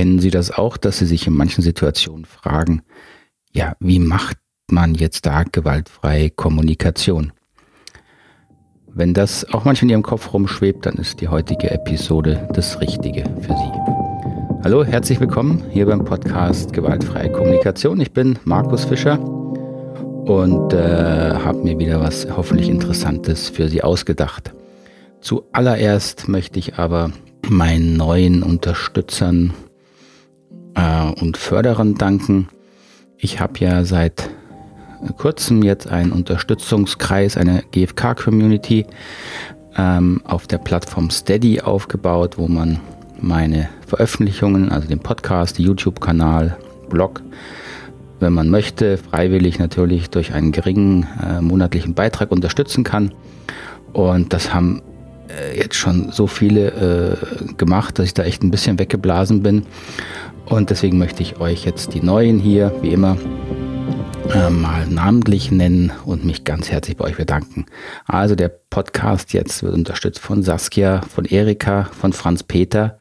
Kennen Sie das auch, dass Sie sich in manchen Situationen fragen, ja, wie macht man jetzt da gewaltfreie Kommunikation? Wenn das auch manchmal in Ihrem Kopf rumschwebt, dann ist die heutige Episode das Richtige für Sie. Hallo, herzlich willkommen hier beim Podcast Gewaltfreie Kommunikation. Ich bin Markus Fischer und äh, habe mir wieder was hoffentlich Interessantes für Sie ausgedacht. Zuallererst möchte ich aber meinen neuen Unterstützern äh, und Förderern danken. Ich habe ja seit kurzem jetzt einen Unterstützungskreis, eine GFK-Community ähm, auf der Plattform Steady aufgebaut, wo man meine Veröffentlichungen, also den Podcast, YouTube-Kanal, Blog, wenn man möchte, freiwillig natürlich durch einen geringen äh, monatlichen Beitrag unterstützen kann. Und das haben äh, jetzt schon so viele äh, gemacht, dass ich da echt ein bisschen weggeblasen bin. Und deswegen möchte ich euch jetzt die neuen hier, wie immer, äh, mal namentlich nennen und mich ganz herzlich bei euch bedanken. Also der Podcast jetzt wird unterstützt von Saskia, von Erika, von Franz Peter,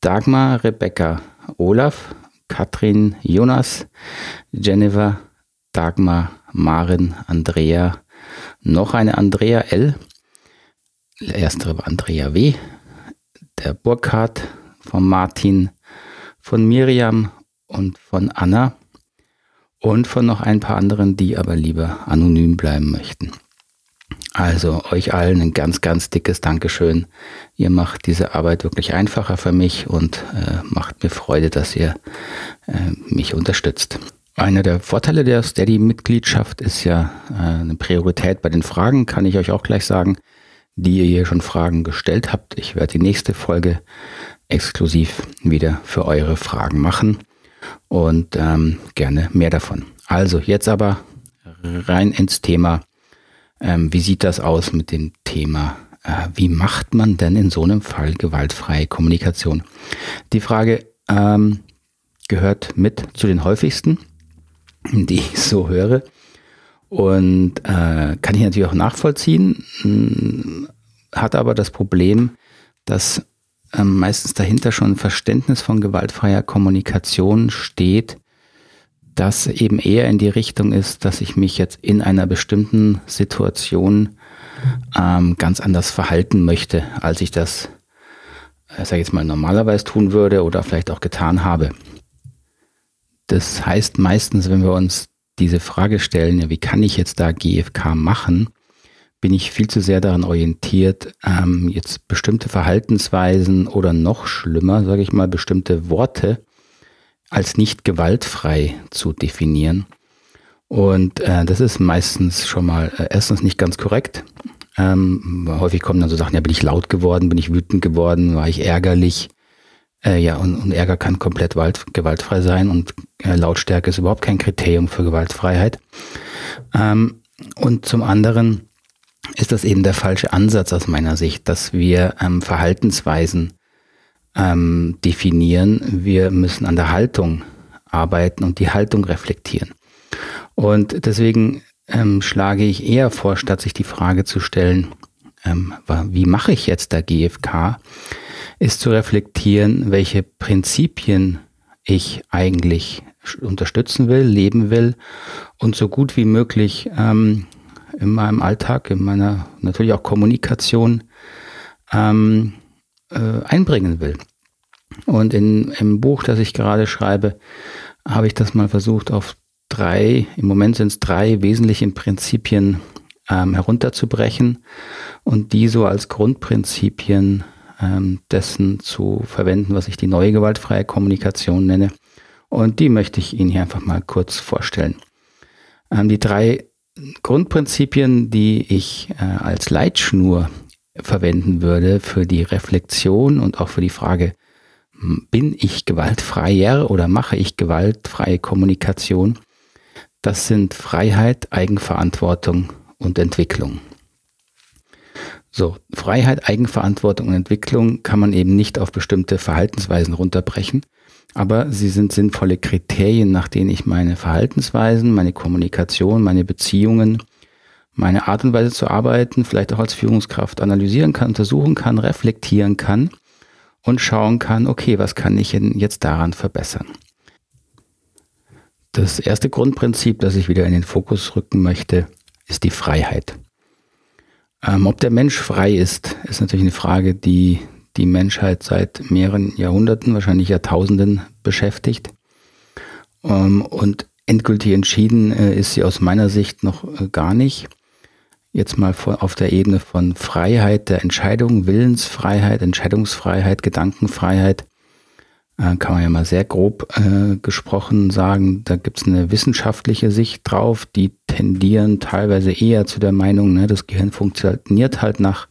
Dagmar, Rebecca, Olaf, Katrin, Jonas, Jennifer, Dagmar, Marin, Andrea, noch eine Andrea L, erstere war Andrea W., der Burkhard, von Martin, von Miriam und von Anna und von noch ein paar anderen, die aber lieber anonym bleiben möchten. Also euch allen ein ganz, ganz dickes Dankeschön. Ihr macht diese Arbeit wirklich einfacher für mich und äh, macht mir Freude, dass ihr äh, mich unterstützt. Einer der Vorteile der Steady-Mitgliedschaft ist ja äh, eine Priorität bei den Fragen, kann ich euch auch gleich sagen die ihr hier schon Fragen gestellt habt. Ich werde die nächste Folge exklusiv wieder für eure Fragen machen und ähm, gerne mehr davon. Also jetzt aber rein ins Thema. Ähm, wie sieht das aus mit dem Thema? Äh, wie macht man denn in so einem Fall gewaltfreie Kommunikation? Die Frage ähm, gehört mit zu den häufigsten, die ich so höre. Und äh, kann ich natürlich auch nachvollziehen, hm, hat aber das Problem, dass äh, meistens dahinter schon ein Verständnis von gewaltfreier Kommunikation steht, das eben eher in die Richtung ist, dass ich mich jetzt in einer bestimmten Situation ähm, ganz anders verhalten möchte, als ich das, äh, sage ich jetzt mal, normalerweise tun würde oder vielleicht auch getan habe. Das heißt meistens, wenn wir uns diese Frage stellen, ja, wie kann ich jetzt da GFK machen, bin ich viel zu sehr daran orientiert, ähm, jetzt bestimmte Verhaltensweisen oder noch schlimmer, sage ich mal, bestimmte Worte als nicht gewaltfrei zu definieren. Und äh, das ist meistens schon mal äh, erstens nicht ganz korrekt. Ähm, häufig kommen dann so Sachen, ja, bin ich laut geworden, bin ich wütend geworden, war ich ärgerlich. Äh, ja, und, und Ärger kann komplett gewaltfrei sein und äh, Lautstärke ist überhaupt kein Kriterium für Gewaltfreiheit. Ähm, und zum anderen ist das eben der falsche Ansatz aus meiner Sicht, dass wir ähm, Verhaltensweisen ähm, definieren. Wir müssen an der Haltung arbeiten und die Haltung reflektieren. Und deswegen ähm, schlage ich eher vor, statt sich die Frage zu stellen, ähm, wie mache ich jetzt der GFK, ist zu reflektieren, welche Prinzipien ich eigentlich unterstützen will, leben will und so gut wie möglich ähm, in meinem Alltag, in meiner natürlich auch Kommunikation ähm, äh, einbringen will. Und in, im Buch, das ich gerade schreibe, habe ich das mal versucht, auf drei, im Moment sind es drei wesentliche Prinzipien ähm, herunterzubrechen und die so als Grundprinzipien ähm, dessen zu verwenden, was ich die neue gewaltfreie Kommunikation nenne. Und die möchte ich Ihnen hier einfach mal kurz vorstellen. Ähm, die drei Grundprinzipien, die ich äh, als Leitschnur verwenden würde für die Reflexion und auch für die Frage, bin ich gewaltfreier oder mache ich gewaltfreie Kommunikation? Das sind Freiheit, Eigenverantwortung und Entwicklung. So, Freiheit, Eigenverantwortung und Entwicklung kann man eben nicht auf bestimmte Verhaltensweisen runterbrechen, aber sie sind sinnvolle Kriterien, nach denen ich meine Verhaltensweisen, meine Kommunikation, meine Beziehungen, meine Art und Weise zu arbeiten, vielleicht auch als Führungskraft analysieren kann, untersuchen kann, reflektieren kann und schauen kann, okay, was kann ich jetzt daran verbessern? Das erste Grundprinzip, das ich wieder in den Fokus rücken möchte, ist die Freiheit. Ähm, ob der Mensch frei ist, ist natürlich eine Frage, die die Menschheit seit mehreren Jahrhunderten, wahrscheinlich Jahrtausenden beschäftigt. Ähm, und endgültig entschieden äh, ist sie aus meiner Sicht noch äh, gar nicht. Jetzt mal auf der Ebene von Freiheit der Entscheidung, Willensfreiheit, Entscheidungsfreiheit, Gedankenfreiheit, kann man ja mal sehr grob äh, gesprochen sagen, da gibt es eine wissenschaftliche Sicht drauf, die tendieren teilweise eher zu der Meinung, ne, das Gehirn funktioniert halt nach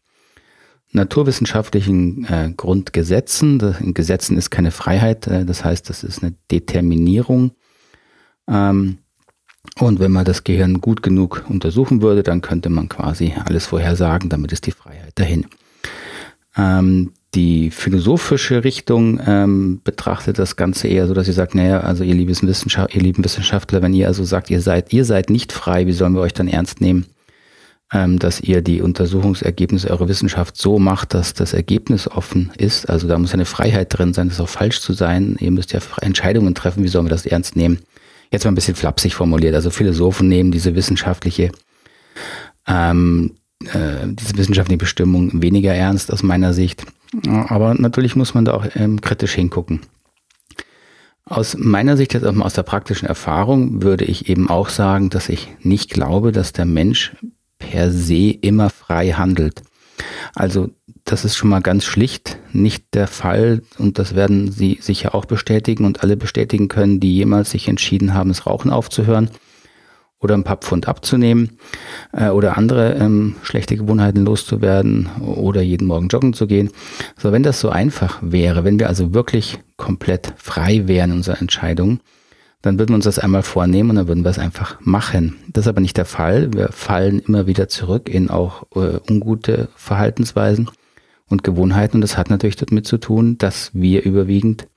naturwissenschaftlichen äh, Grundgesetzen. Das, in Gesetzen ist keine Freiheit, äh, das heißt, das ist eine Determinierung. Ähm, und wenn man das Gehirn gut genug untersuchen würde, dann könnte man quasi alles vorhersagen, damit ist die Freiheit dahin. Ähm, die philosophische Richtung ähm, betrachtet das Ganze eher so, dass sie sagt, naja, also ihr, liebes Wissenschaft, ihr lieben Wissenschaftler, wenn ihr also sagt, ihr seid, ihr seid nicht frei, wie sollen wir euch dann ernst nehmen? Ähm, dass ihr die Untersuchungsergebnisse eurer Wissenschaft so macht, dass das Ergebnis offen ist. Also da muss eine Freiheit drin sein, das ist auch falsch zu sein. Ihr müsst ja Entscheidungen treffen, wie sollen wir das ernst nehmen? Jetzt mal ein bisschen flapsig formuliert. Also Philosophen nehmen diese wissenschaftliche ähm, äh, diese wissenschaftliche Bestimmung weniger ernst aus meiner Sicht. Aber natürlich muss man da auch ähm, kritisch hingucken. Aus meiner Sicht, jetzt auch mal aus der praktischen Erfahrung, würde ich eben auch sagen, dass ich nicht glaube, dass der Mensch per se immer frei handelt. Also das ist schon mal ganz schlicht nicht der Fall und das werden Sie sicher auch bestätigen und alle bestätigen können, die jemals sich entschieden haben, das Rauchen aufzuhören oder ein paar Pfund abzunehmen äh, oder andere ähm, schlechte Gewohnheiten loszuwerden oder jeden Morgen joggen zu gehen. So, wenn das so einfach wäre, wenn wir also wirklich komplett frei wären in unserer Entscheidung, dann würden wir uns das einmal vornehmen und dann würden wir es einfach machen. Das ist aber nicht der Fall. Wir fallen immer wieder zurück in auch äh, ungute Verhaltensweisen und Gewohnheiten und das hat natürlich damit zu tun, dass wir überwiegend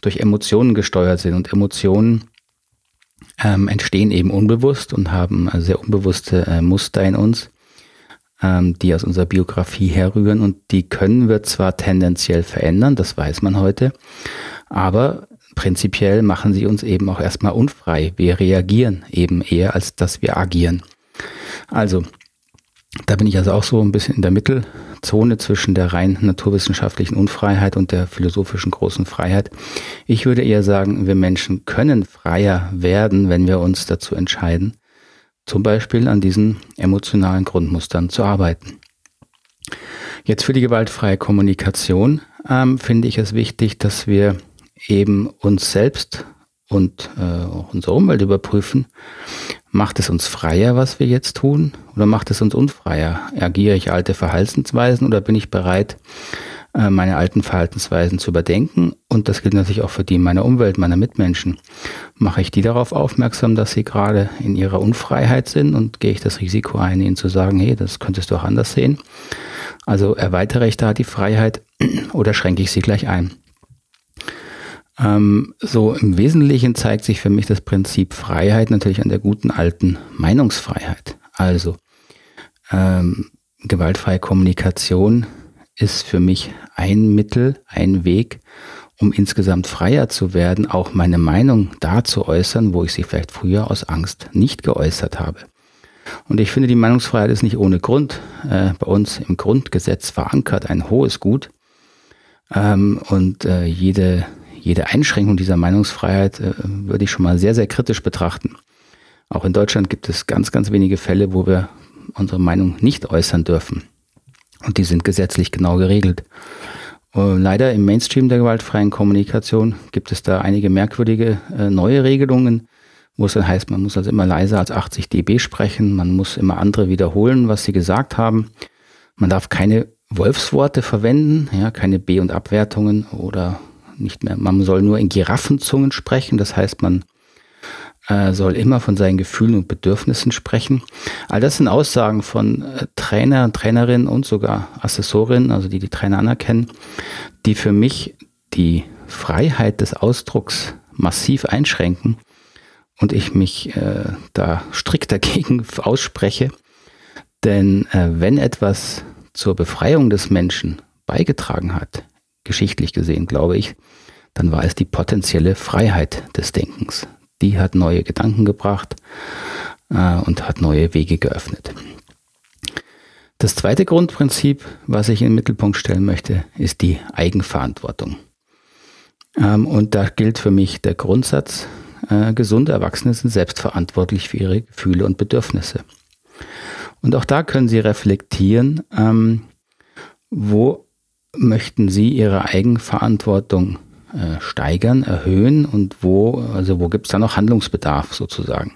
durch Emotionen gesteuert sind und Emotionen ähm, entstehen eben unbewusst und haben äh, sehr unbewusste äh, Muster in uns, ähm, die aus unserer Biografie herrühren und die können wir zwar tendenziell verändern, das weiß man heute, aber prinzipiell machen sie uns eben auch erstmal unfrei. Wir reagieren eben eher, als dass wir agieren. Also, da bin ich also auch so ein bisschen in der Mittelzone zwischen der rein naturwissenschaftlichen Unfreiheit und der philosophischen großen Freiheit. Ich würde eher sagen, wir Menschen können freier werden, wenn wir uns dazu entscheiden, zum Beispiel an diesen emotionalen Grundmustern zu arbeiten. Jetzt für die gewaltfreie Kommunikation ähm, finde ich es wichtig, dass wir eben uns selbst und äh, auch unsere Umwelt überprüfen, macht es uns freier, was wir jetzt tun, oder macht es uns unfreier? Agiere ich alte Verhaltensweisen oder bin ich bereit, äh, meine alten Verhaltensweisen zu überdenken? Und das gilt natürlich auch für die meiner Umwelt, meiner Mitmenschen. Mache ich die darauf aufmerksam, dass sie gerade in ihrer Unfreiheit sind und gehe ich das Risiko ein, ihnen zu sagen, hey, das könntest du auch anders sehen? Also erweitere ich da die Freiheit oder schränke ich sie gleich ein? Ähm, so im Wesentlichen zeigt sich für mich das Prinzip Freiheit natürlich an der guten alten Meinungsfreiheit. Also ähm, gewaltfreie Kommunikation ist für mich ein Mittel, ein Weg, um insgesamt freier zu werden, auch meine Meinung da zu äußern, wo ich sie vielleicht früher aus Angst nicht geäußert habe. Und ich finde, die Meinungsfreiheit ist nicht ohne Grund äh, bei uns im Grundgesetz verankert, ein hohes Gut. Ähm, und äh, jede jede Einschränkung dieser Meinungsfreiheit äh, würde ich schon mal sehr, sehr kritisch betrachten. Auch in Deutschland gibt es ganz, ganz wenige Fälle, wo wir unsere Meinung nicht äußern dürfen. Und die sind gesetzlich genau geregelt. Uh, leider im Mainstream der gewaltfreien Kommunikation gibt es da einige merkwürdige äh, neue Regelungen, wo es dann heißt, man muss also immer leiser als 80 dB sprechen, man muss immer andere wiederholen, was sie gesagt haben. Man darf keine Wolfsworte verwenden, ja, keine B- und Abwertungen oder nicht mehr, man soll nur in Giraffenzungen sprechen, das heißt, man äh, soll immer von seinen Gefühlen und Bedürfnissen sprechen. All das sind Aussagen von äh, Trainer, Trainerinnen und sogar Assessorinnen, also die die Trainer anerkennen, die für mich die Freiheit des Ausdrucks massiv einschränken und ich mich äh, da strikt dagegen ausspreche. Denn äh, wenn etwas zur Befreiung des Menschen beigetragen hat, geschichtlich gesehen, glaube ich, dann war es die potenzielle Freiheit des Denkens. Die hat neue Gedanken gebracht äh, und hat neue Wege geöffnet. Das zweite Grundprinzip, was ich in den Mittelpunkt stellen möchte, ist die Eigenverantwortung. Ähm, und da gilt für mich der Grundsatz, äh, gesunde Erwachsene sind selbstverantwortlich für ihre Gefühle und Bedürfnisse. Und auch da können Sie reflektieren, ähm, wo möchten Sie Ihre Eigenverantwortung äh, steigern, erhöhen und wo, also wo gibt es da noch Handlungsbedarf sozusagen?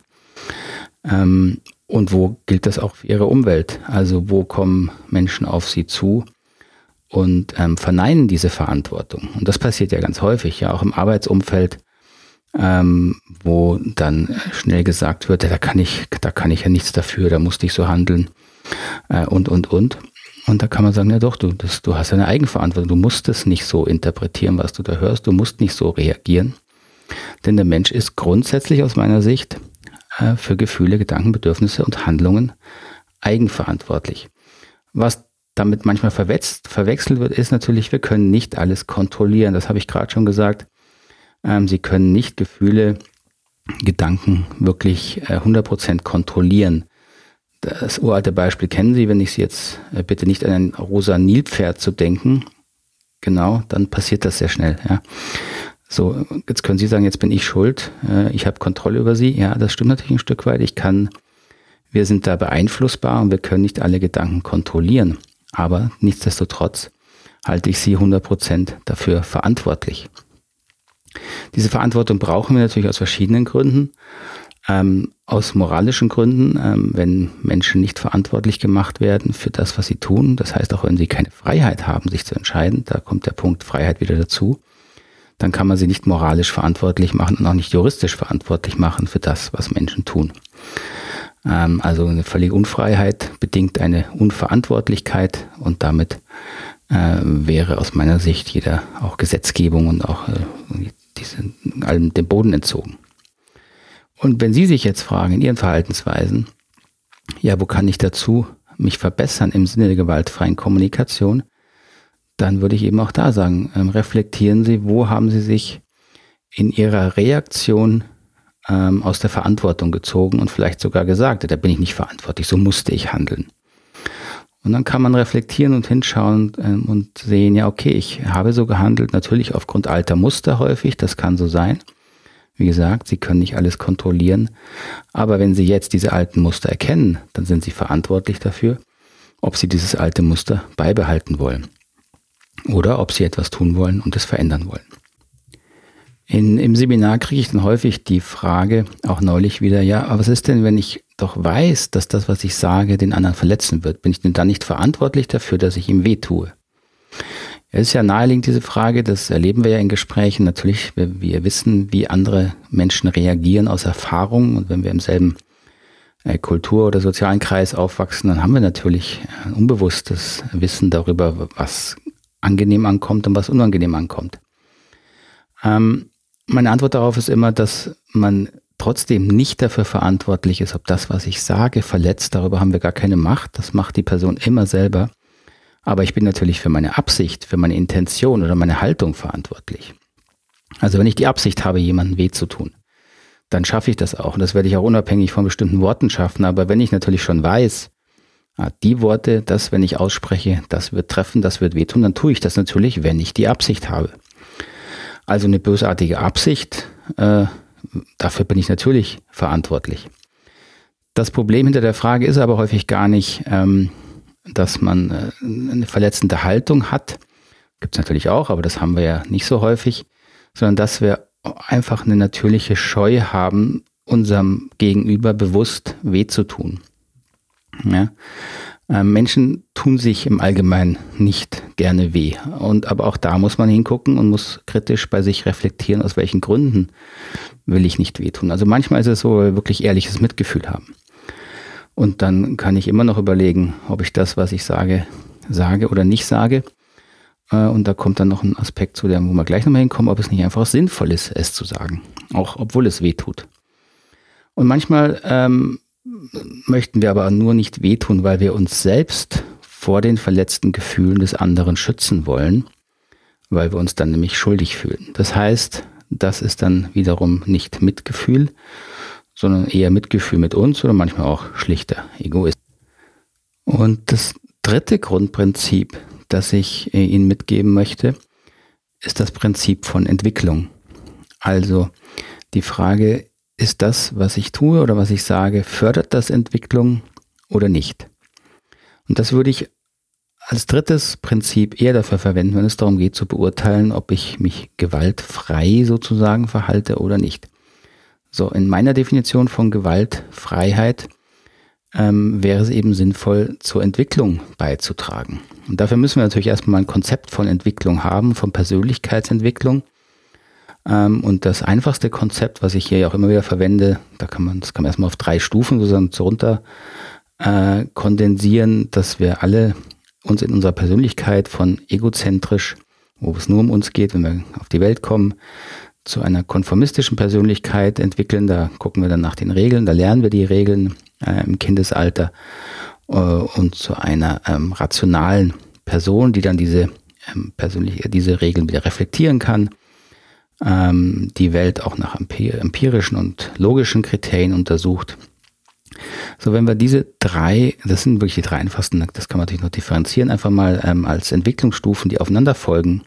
Ähm, und wo gilt das auch für Ihre Umwelt? Also wo kommen Menschen auf Sie zu und ähm, verneinen diese Verantwortung? Und das passiert ja ganz häufig, ja auch im Arbeitsumfeld, ähm, wo dann schnell gesagt wird, ja, da kann ich, da kann ich ja nichts dafür, da musste ich so handeln äh, und und und. Und da kann man sagen, ja doch, du, das, du hast eine Eigenverantwortung. Du musst es nicht so interpretieren, was du da hörst. Du musst nicht so reagieren. Denn der Mensch ist grundsätzlich aus meiner Sicht äh, für Gefühle, Gedanken, Bedürfnisse und Handlungen eigenverantwortlich. Was damit manchmal verwechselt, wird, ist natürlich, wir können nicht alles kontrollieren. Das habe ich gerade schon gesagt. Ähm, Sie können nicht Gefühle, Gedanken wirklich äh, 100% kontrollieren. Das uralte Beispiel kennen Sie, wenn ich Sie jetzt äh, bitte nicht an ein rosa Nilpferd zu denken, genau, dann passiert das sehr schnell. Ja. So, jetzt können Sie sagen, jetzt bin ich schuld, äh, ich habe Kontrolle über Sie. Ja, das stimmt natürlich ein Stück weit. Ich kann, wir sind da beeinflussbar und wir können nicht alle Gedanken kontrollieren. Aber nichtsdestotrotz halte ich Sie 100% dafür verantwortlich. Diese Verantwortung brauchen wir natürlich aus verschiedenen Gründen. Ähm, aus moralischen Gründen, ähm, wenn Menschen nicht verantwortlich gemacht werden für das, was sie tun. Das heißt, auch wenn sie keine Freiheit haben, sich zu entscheiden, da kommt der Punkt Freiheit wieder dazu, dann kann man sie nicht moralisch verantwortlich machen und auch nicht juristisch verantwortlich machen für das, was Menschen tun. Ähm, also eine völlige Unfreiheit bedingt eine Unverantwortlichkeit und damit äh, wäre aus meiner Sicht jeder auch Gesetzgebung und auch äh, diese, allem dem Boden entzogen. Und wenn Sie sich jetzt fragen in Ihren Verhaltensweisen, ja, wo kann ich dazu mich verbessern im Sinne der gewaltfreien Kommunikation, dann würde ich eben auch da sagen, ähm, reflektieren Sie, wo haben Sie sich in Ihrer Reaktion ähm, aus der Verantwortung gezogen und vielleicht sogar gesagt, da bin ich nicht verantwortlich, so musste ich handeln. Und dann kann man reflektieren und hinschauen ähm, und sehen, ja, okay, ich habe so gehandelt, natürlich aufgrund alter Muster häufig, das kann so sein. Wie gesagt, Sie können nicht alles kontrollieren. Aber wenn Sie jetzt diese alten Muster erkennen, dann sind Sie verantwortlich dafür, ob Sie dieses alte Muster beibehalten wollen. Oder ob Sie etwas tun wollen und es verändern wollen. In, Im Seminar kriege ich dann häufig die Frage, auch neulich wieder, ja, aber was ist denn, wenn ich doch weiß, dass das, was ich sage, den anderen verletzen wird? Bin ich denn dann nicht verantwortlich dafür, dass ich ihm weh tue? Es ist ja naheliegend, diese Frage, das erleben wir ja in Gesprächen. Natürlich, wir, wir wissen, wie andere Menschen reagieren aus Erfahrung. Und wenn wir im selben äh, Kultur- oder sozialen Kreis aufwachsen, dann haben wir natürlich ein unbewusstes Wissen darüber, was angenehm ankommt und was unangenehm ankommt. Ähm, meine Antwort darauf ist immer, dass man trotzdem nicht dafür verantwortlich ist, ob das, was ich sage, verletzt. Darüber haben wir gar keine Macht. Das macht die Person immer selber. Aber ich bin natürlich für meine Absicht, für meine Intention oder meine Haltung verantwortlich. Also wenn ich die Absicht habe, jemandem weh zu tun, dann schaffe ich das auch. Und das werde ich auch unabhängig von bestimmten Worten schaffen. Aber wenn ich natürlich schon weiß, ah, die Worte, das, wenn ich ausspreche, das wird treffen, das wird wehtun, dann tue ich das natürlich, wenn ich die Absicht habe. Also eine bösartige Absicht, äh, dafür bin ich natürlich verantwortlich. Das Problem hinter der Frage ist aber häufig gar nicht, ähm, dass man äh, eine verletzende Haltung hat. Gibt es natürlich auch, aber das haben wir ja nicht so häufig, sondern dass wir einfach eine natürliche Scheu haben, unserem Gegenüber bewusst weh zu tun. Ja? Ähm, Menschen tun sich im Allgemeinen nicht gerne weh. Und aber auch da muss man hingucken und muss kritisch bei sich reflektieren, aus welchen Gründen will ich nicht wehtun. Also manchmal ist es so, wir wirklich ehrliches Mitgefühl haben. Und dann kann ich immer noch überlegen, ob ich das, was ich sage, sage oder nicht sage. Äh, und da kommt dann noch ein Aspekt zu, dem, wo wir gleich nochmal hinkommen, ob es nicht einfach sinnvoll ist, es zu sagen. Auch obwohl es weh tut. Und manchmal ähm, möchten wir aber nur nicht wehtun, weil wir uns selbst vor den verletzten Gefühlen des anderen schützen wollen. weil wir uns dann nämlich schuldig fühlen. Das heißt, das ist dann wiederum nicht Mitgefühl, sondern eher Mitgefühl mit uns oder manchmal auch schlichter Egoist. Und das dritte Grundprinzip, das ich äh, Ihnen mitgeben möchte, ist das Prinzip von Entwicklung. Also die Frage, ist das, was ich tue oder was ich sage, fördert das Entwicklung oder nicht? Und das würde ich als drittes Prinzip eher dafür verwenden, wenn es darum geht zu beurteilen, ob ich mich gewaltfrei sozusagen verhalte oder nicht. So, in meiner Definition von Gewaltfreiheit ähm, wäre es eben sinnvoll, zur Entwicklung beizutragen. Und dafür müssen wir natürlich erstmal ein Konzept von Entwicklung haben, von Persönlichkeitsentwicklung. Ähm, und das einfachste Konzept, was ich hier auch immer wieder verwende, da kann man, das kann man erstmal auf drei Stufen sozusagen runter äh, kondensieren, dass wir alle uns in unserer Persönlichkeit von egozentrisch, wo es nur um uns geht, wenn wir auf die Welt kommen, zu einer konformistischen Persönlichkeit entwickeln. Da gucken wir dann nach den Regeln, da lernen wir die Regeln äh, im Kindesalter äh, und zu einer ähm, rationalen Person, die dann diese ähm, persönliche, diese Regeln wieder reflektieren kann, ähm, die Welt auch nach empirischen und logischen Kriterien untersucht so, wenn wir diese drei, das sind wirklich die drei einfachsten, das kann man natürlich noch differenzieren, einfach mal ähm, als Entwicklungsstufen, die aufeinander folgen,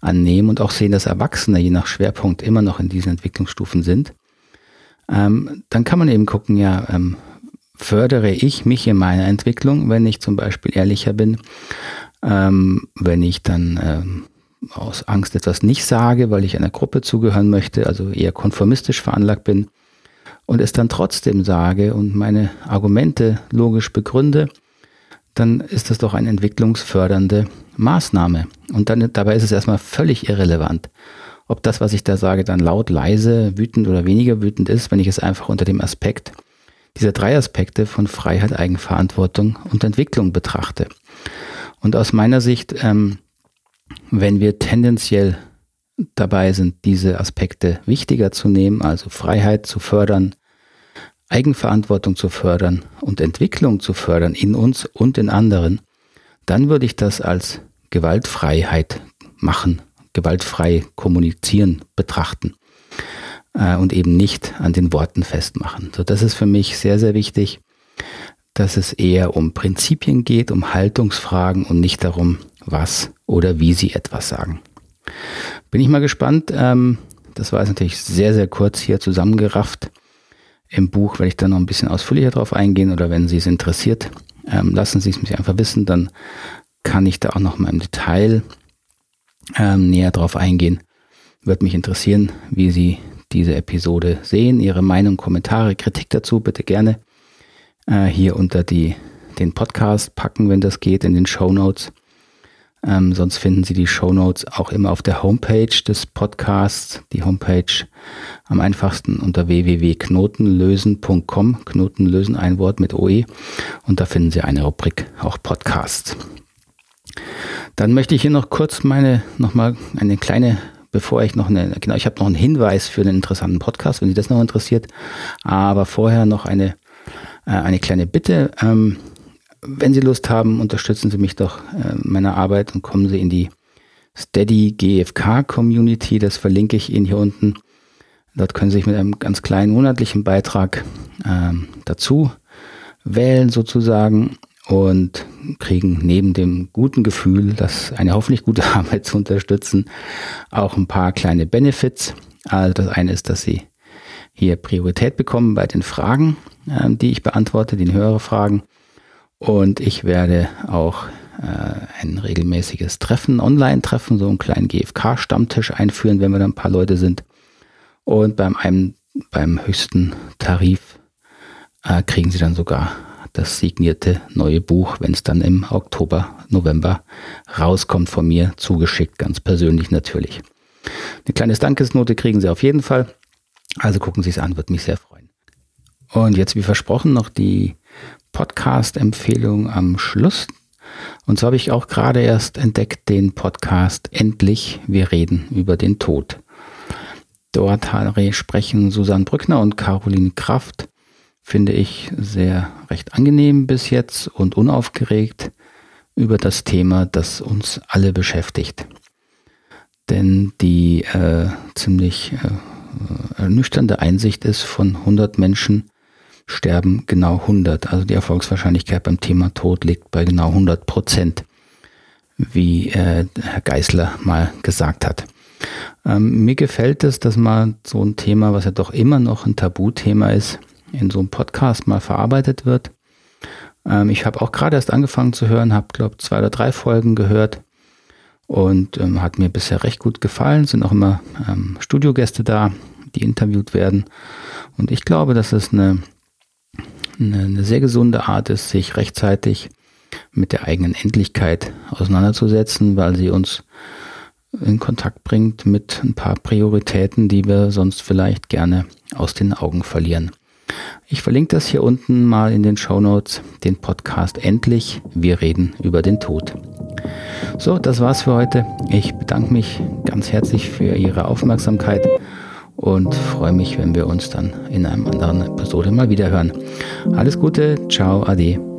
annehmen und auch sehen, dass Erwachsene je nach Schwerpunkt immer noch in diesen Entwicklungsstufen sind, ähm, dann kann man eben gucken, ja, ähm, fördere ich mich in meiner Entwicklung, wenn ich zum Beispiel ehrlicher bin, ähm, wenn ich dann ähm, aus Angst etwas nicht sage, weil ich einer Gruppe zugehören möchte, also eher konformistisch veranlagt bin, und es dann trotzdem sage und meine Argumente logisch begründe, dann ist das doch eine entwicklungsfördernde Maßnahme. Und dann dabei ist es erstmal völlig irrelevant, ob das, was ich da sage, dann laut, leise, wütend oder weniger wütend ist, wenn ich es einfach unter dem Aspekt dieser drei Aspekte von Freiheit, Eigenverantwortung und Entwicklung betrachte. Und aus meiner Sicht, ähm, wenn wir tendenziell dabei sind, diese Aspekte wichtiger zu nehmen, also Freiheit zu fördern, Eigenverantwortung zu fördern und Entwicklung zu fördern in uns und in anderen, dann würde ich das als Gewaltfreiheit machen, gewaltfrei kommunizieren betrachten äh, und eben nicht an den Worten festmachen. So, das ist für mich sehr, sehr wichtig, dass es eher um Prinzipien geht, um Haltungsfragen und nicht darum, was oder wie sie etwas sagen. Bin ich mal gespannt. Ähm, das war jetzt natürlich sehr, sehr kurz hier zusammengerafft. Im Buch werde ich da noch ein bisschen ausführlicher drauf eingehen oder wenn Sie es interessiert, ähm, lassen Sie es mich einfach wissen, dann kann ich da auch noch mal im Detail ähm, näher drauf eingehen. Würde mich interessieren, wie Sie diese Episode sehen, Ihre Meinung, Kommentare, Kritik dazu bitte gerne äh, hier unter die, den Podcast packen, wenn das geht, in den Show Notes. Ähm, sonst finden Sie die Show Notes auch immer auf der Homepage des Podcasts. Die Homepage am einfachsten unter www.knotenlösen.com. Knotenlösen ein Wort mit OE. Und da finden Sie eine Rubrik, auch Podcasts. Dann möchte ich hier noch kurz meine, nochmal eine kleine, bevor ich noch eine, genau, ich habe noch einen Hinweis für einen interessanten Podcast, wenn Sie das noch interessiert. Aber vorher noch eine, äh, eine kleine Bitte. Ähm, wenn Sie Lust haben, unterstützen Sie mich doch äh, meiner Arbeit und kommen Sie in die Steady GFK Community. Das verlinke ich Ihnen hier unten. Dort können Sie sich mit einem ganz kleinen monatlichen Beitrag ähm, dazu wählen sozusagen und kriegen neben dem guten Gefühl, das eine hoffentlich gute Arbeit zu unterstützen, auch ein paar kleine Benefits. Also das eine ist, dass Sie hier Priorität bekommen bei den Fragen, äh, die ich beantworte, den höhere Fragen. Und ich werde auch äh, ein regelmäßiges Treffen, Online-Treffen, so einen kleinen GFK-Stammtisch einführen, wenn wir da ein paar Leute sind. Und beim, einem, beim höchsten Tarif äh, kriegen Sie dann sogar das signierte neue Buch, wenn es dann im Oktober, November rauskommt von mir, zugeschickt, ganz persönlich natürlich. Eine kleine Dankesnote kriegen Sie auf jeden Fall. Also gucken Sie es an, würde mich sehr freuen. Und jetzt, wie versprochen, noch die Podcast-Empfehlung am Schluss. Und so habe ich auch gerade erst entdeckt den Podcast Endlich, wir reden über den Tod. Dort sprechen Susanne Brückner und Caroline Kraft, finde ich sehr recht angenehm bis jetzt und unaufgeregt über das Thema, das uns alle beschäftigt. denn die äh, ziemlich äh, ernüchternde Einsicht ist, von 100 Menschen sterben genau 100. Also die Erfolgswahrscheinlichkeit beim Thema Tod liegt bei genau 100 Prozent, wie äh, Herr Geisler mal gesagt hat. Ähm, mir gefällt es, dass mal so ein Thema, was ja doch immer noch ein Tabuthema ist, in so einem Podcast mal verarbeitet wird. Ähm, ich habe auch gerade erst angefangen zu hören, habe, glaube zwei oder drei Folgen gehört und ähm, hat mir bisher recht gut gefallen. Es sind auch immer ähm, Studiogäste da, die interviewt werden. Und ich glaube, dass es eine, eine, eine sehr gesunde Art ist, sich rechtzeitig mit der eigenen Endlichkeit auseinanderzusetzen, weil sie uns in Kontakt bringt mit ein paar Prioritäten, die wir sonst vielleicht gerne aus den Augen verlieren. Ich verlinke das hier unten mal in den Show Notes, den Podcast Endlich, wir reden über den Tod. So, das war's für heute. Ich bedanke mich ganz herzlich für Ihre Aufmerksamkeit und freue mich, wenn wir uns dann in einer anderen Episode mal wieder hören. Alles Gute, ciao, ade.